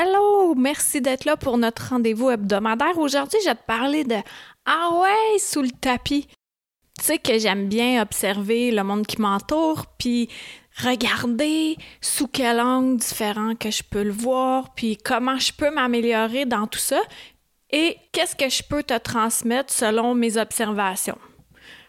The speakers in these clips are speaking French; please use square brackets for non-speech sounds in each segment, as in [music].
Hello, merci d'être là pour notre rendez-vous hebdomadaire. Aujourd'hui, je vais te parler de Ah ouais, sous le tapis. Tu sais que j'aime bien observer le monde qui m'entoure, puis regarder sous quel angle différent que je peux le voir, puis comment je peux m'améliorer dans tout ça, et qu'est-ce que je peux te transmettre selon mes observations.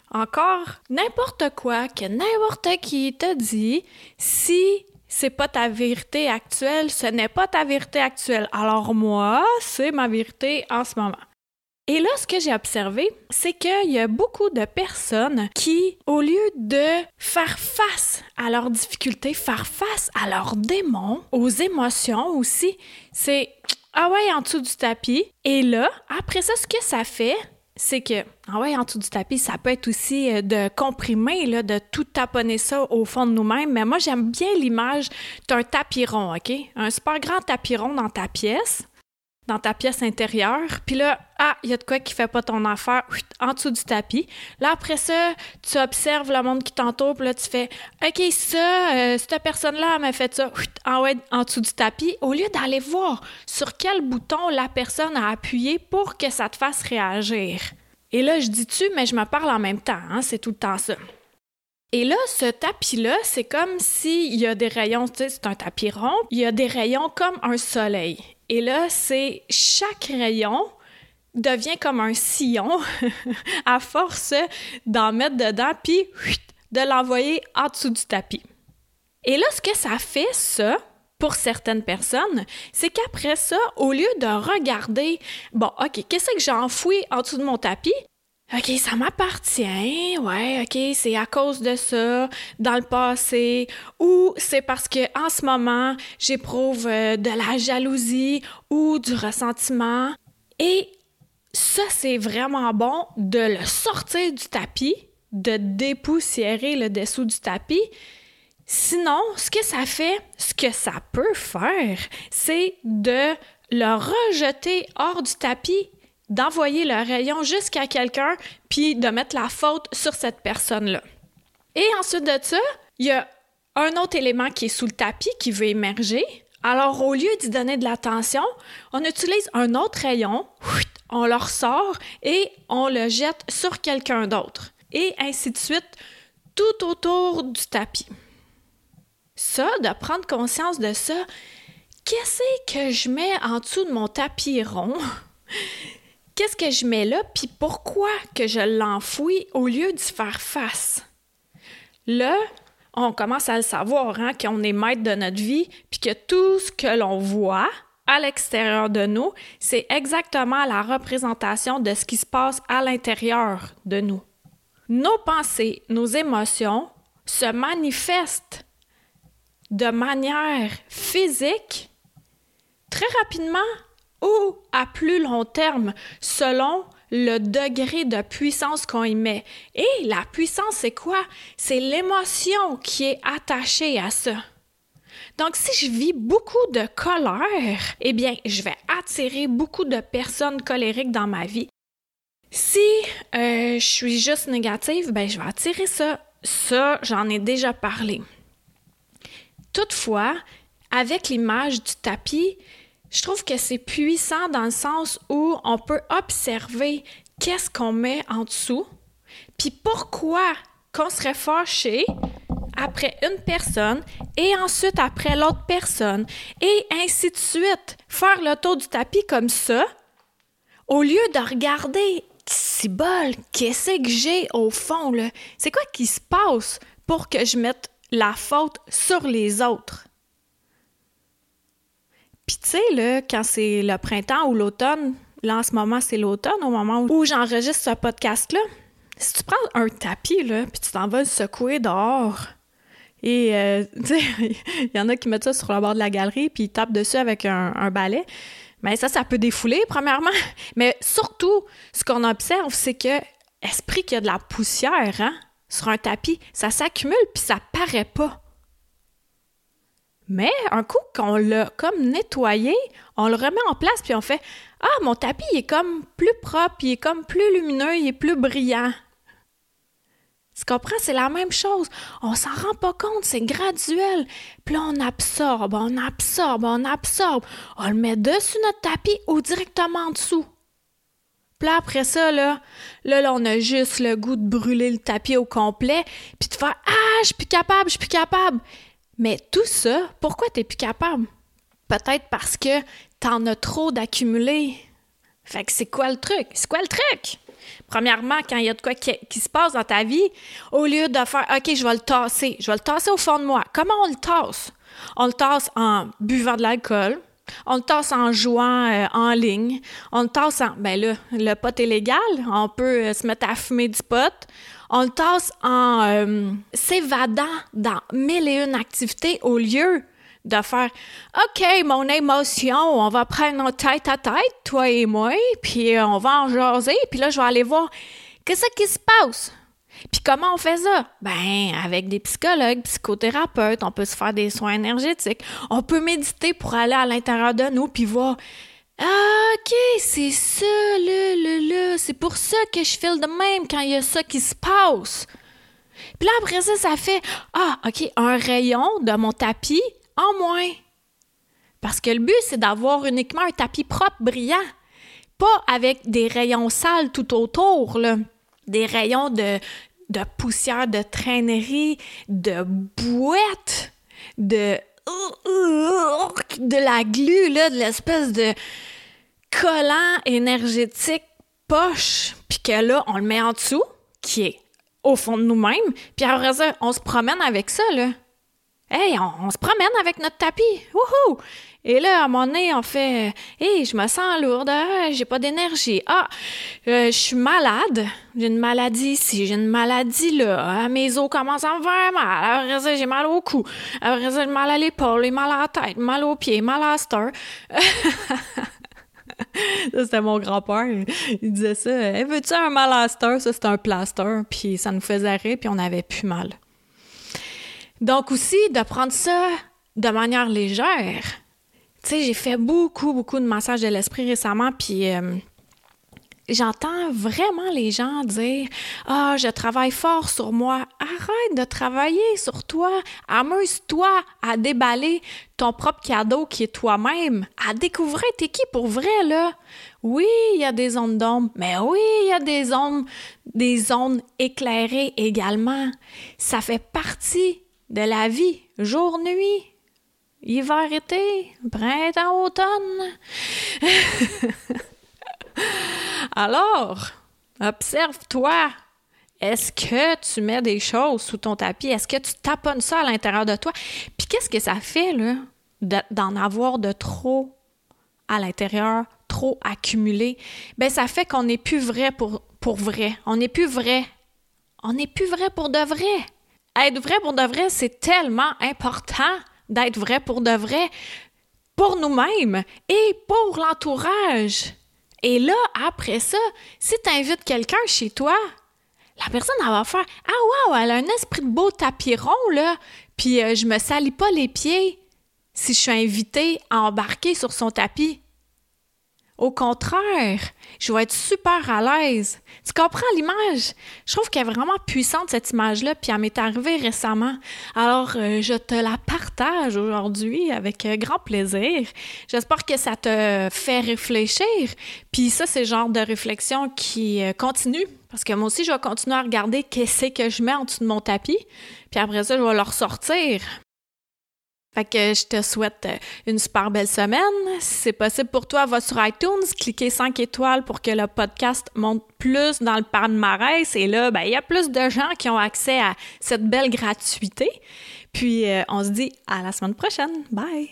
Encore, n'importe quoi que n'importe qui te dit, si c'est pas ta vérité actuelle, ce n'est pas ta vérité actuelle. Alors moi, c'est ma vérité en ce moment. Et là, ce que j'ai observé, c'est qu'il y a beaucoup de personnes qui, au lieu de faire face à leurs difficultés, faire face à leurs démons, aux émotions aussi, c'est ah ouais, en dessous du tapis. Et là, après ça, ce que ça fait, c'est que, ah ouais, en dessous du tapis, ça peut être aussi euh, de comprimer, de tout taponner ça au fond de nous-mêmes. Mais moi, j'aime bien l'image d'un tapis rond, OK? Un super grand tapis rond dans ta pièce, dans ta pièce intérieure. Puis là, ah, il y a de quoi qui fait pas ton affaire en dessous du tapis. Là, après ça, tu observes le monde qui t'entoure, puis là, tu fais, OK, ça, euh, cette personne-là m'a fait ça en, ouais, en dessous du tapis. Au lieu d'aller voir sur quel bouton la personne a appuyé pour que ça te fasse réagir. Et là, je dis tu, mais je me parle en même temps, hein, c'est tout le temps ça. Et là, ce tapis-là, c'est comme s'il y a des rayons, tu sais, c'est un tapis rond, il y a des rayons comme un soleil. Et là, c'est chaque rayon devient comme un sillon [laughs] à force d'en mettre dedans, puis de l'envoyer en dessous du tapis. Et là, ce que ça fait, ça, pour certaines personnes, c'est qu'après ça, au lieu de regarder, bon, OK, qu'est-ce que j'ai enfoui en dessous de mon tapis? OK, ça m'appartient, ouais, OK, c'est à cause de ça dans le passé, ou c'est parce que en ce moment, j'éprouve euh, de la jalousie ou du ressentiment. Et ça, c'est vraiment bon de le sortir du tapis, de dépoussiérer le dessous du tapis, Sinon, ce que ça fait, ce que ça peut faire, c'est de le rejeter hors du tapis, d'envoyer le rayon jusqu'à quelqu'un, puis de mettre la faute sur cette personne-là. Et ensuite de ça, il y a un autre élément qui est sous le tapis qui veut émerger. Alors, au lieu d'y donner de l'attention, on utilise un autre rayon, on le ressort et on le jette sur quelqu'un d'autre. Et ainsi de suite, tout autour du tapis ça, de prendre conscience de ça, qu'est-ce que je mets en dessous de mon tapis rond? Qu'est-ce que je mets là, puis pourquoi que je l'enfouis au lieu d'y faire face? Là, on commence à le savoir, hein, qu'on est maître de notre vie, puis que tout ce que l'on voit à l'extérieur de nous, c'est exactement la représentation de ce qui se passe à l'intérieur de nous. Nos pensées, nos émotions se manifestent de manière physique très rapidement ou à plus long terme selon le degré de puissance qu'on y met. Et la puissance, c'est quoi? C'est l'émotion qui est attachée à ça. Donc, si je vis beaucoup de colère, eh bien, je vais attirer beaucoup de personnes colériques dans ma vie. Si euh, je suis juste négative, ben, je vais attirer ça. Ça, j'en ai déjà parlé. Toutefois, avec l'image du tapis, je trouve que c'est puissant dans le sens où on peut observer qu'est-ce qu'on met en dessous, puis pourquoi qu'on serait fâché après une personne et ensuite après l'autre personne et ainsi de suite. Faire le tour du tapis comme ça, au lieu de regarder si bol, qu'est-ce que j'ai au fond c'est quoi qui se passe pour que je mette la faute sur les autres? Puis tu sais, quand c'est le printemps ou l'automne, là en ce moment c'est l'automne, au moment où j'enregistre ce podcast-là, si tu prends un tapis, là, puis tu t'en vas le secouer dehors, et euh, [laughs] tu sais, il y en a qui mettent ça sur le bord de la galerie, puis ils tapent dessus avec un, balai, Mais ça, ça peut défouler, premièrement. [laughs] Mais surtout, ce qu'on observe, c'est que, esprit qu'il y a de la poussière, hein, sur un tapis, ça s'accumule puis ça paraît pas. Mais un coup qu'on l'a comme nettoyé, on le remet en place puis on fait Ah, mon tapis il est comme plus propre, il est comme plus lumineux, il est plus brillant. Tu comprends? C'est la même chose. On s'en rend pas compte, c'est graduel. Puis là, on absorbe, on absorbe, on absorbe. On le met dessus notre tapis ou directement en dessous. Puis là, après ça, là, là, on a juste le goût de brûler le tapis au complet, puis de faire Ah, je suis plus capable, je suis plus capable. Mais tout ça, pourquoi tu n'es plus capable? Peut-être parce que t'en as trop d'accumuler. Fait que c'est quoi le truc? C'est quoi le truc? Premièrement, quand il y a de quoi qui, se passe dans ta vie, au lieu de faire OK, je vais le tasser, je vais le tasser au fond de moi. Comment on le tasse? On le tasse en buvant de l'alcool, on le tasse en jouant euh, en ligne, on le tasse en. Ben là, le pot est légal, on peut euh, se mettre à fumer du pot. On le tasse en euh, s'évadant dans mille et une activités au lieu de faire OK, mon émotion, on va prendre notre tête à tête, toi et moi, puis on va en jaser, puis là, je vais aller voir qu'est-ce qui se passe. Puis comment on fait ça? Ben, avec des psychologues, psychothérapeutes, on peut se faire des soins énergétiques, on peut méditer pour aller à l'intérieur de nous, puis voir OK, c'est ça, là, là. C'est pour ça que je file de même quand il y a ça qui se passe. Puis là, après ça, ça fait Ah, OK, un rayon de mon tapis en moins. Parce que le but, c'est d'avoir uniquement un tapis propre, brillant. Pas avec des rayons sales tout autour, là. Des rayons de, de poussière, de traînerie, de bouette, de de la glu, là, de l'espèce de collant énergétique poche, puis que là, on le met en dessous, qui est au fond de nous-mêmes, puis après ça, on se promène avec ça, là. Hey, on, se promène avec notre tapis. Wouhou! Et là, à un moment donné, on fait Hey, je me sens lourde, j'ai pas d'énergie. Ah, euh, je suis malade. J'ai une maladie ici, j'ai une maladie là. Hein, mes os commencent à me faire mal. Après ça, j'ai mal au cou. Après ça, j'ai mal à l'épaule, mal à la tête, mal aux pieds, mal à la star. [laughs] [laughs] ça, c'était mon grand-père. Il disait ça. Hey, veux-tu un mal à Ça, c'était un plaster. Puis ça nous faisait rire, puis on avait plus mal. Donc aussi, de prendre ça de manière légère. Tu sais, j'ai fait beaucoup, beaucoup de massages de l'esprit récemment, puis euh, j'entends vraiment les gens dire Ah, je travaille fort sur moi. Arrête de travailler sur toi. Amuse-toi à déballer ton propre cadeau qui est toi-même, à découvrir t'es qui pour vrai, là. Oui, il y a des zones d'ombre, mais oui, il y a des zones, des zones éclairées également. Ça fait partie de la vie, jour-nuit, hiver-été, printemps-automne. [laughs] Alors, observe-toi. Est-ce que tu mets des choses sous ton tapis? Est-ce que tu taponnes ça à l'intérieur de toi? Puis qu'est-ce que ça fait, là, d'en avoir de trop à l'intérieur, trop accumulé? Ben, ça fait qu'on n'est plus vrai pour, pour vrai. On n'est plus vrai. On n'est plus vrai pour de vrai. Être vrai pour de vrai, c'est tellement important d'être vrai pour de vrai pour nous-mêmes et pour l'entourage. Et là, après ça, si tu invites quelqu'un chez toi, la personne, va faire Ah, wow, elle a un esprit de beau tapis rond, là, puis euh, je me salis pas les pieds si je suis invitée à embarquer sur son tapis. Au contraire, je vais être super à l'aise. Tu comprends l'image? Je trouve qu'elle est vraiment puissante, cette image-là, puis elle m'est arrivée récemment. Alors, euh, je te la partage aujourd'hui avec euh, grand plaisir. J'espère que ça te fait réfléchir. Puis ça, c'est le genre de réflexion qui euh, continue. Parce que moi aussi, je vais continuer à regarder qu'est-ce que je mets en dessous de mon tapis. Puis après ça, je vais le ressortir. Je te souhaite euh, une super belle semaine. Si c'est possible pour toi, va sur iTunes, cliquez 5 étoiles pour que le podcast monte plus dans le palmarès. Et là, ben, il y a plus de gens qui ont accès à cette belle gratuité. Puis, euh, on se dit à la semaine prochaine. Bye!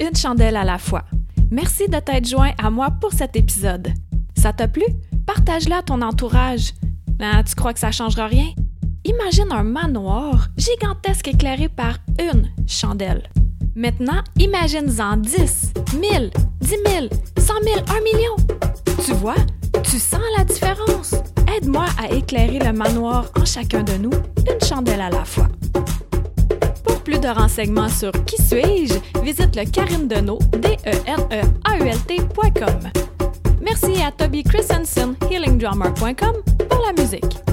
Une chandelle à la fois. Merci de t'être joint à moi pour cet épisode. Ça t'a plu? Partage-le à ton entourage. Ben, tu crois que ça changera rien? Imagine un manoir gigantesque éclairé par une chandelle. Maintenant, imagine-en 10, 1000, 10 000, 100 000, 1 million. Tu vois, tu sens la différence. Aide-moi à éclairer le manoir en chacun de nous, une chandelle à la fois. Pour plus de renseignements sur Qui suis-je, visite le Deneau, d e n e a u l Merci à Toby Christensen, healingdrummer.com, pour la musique.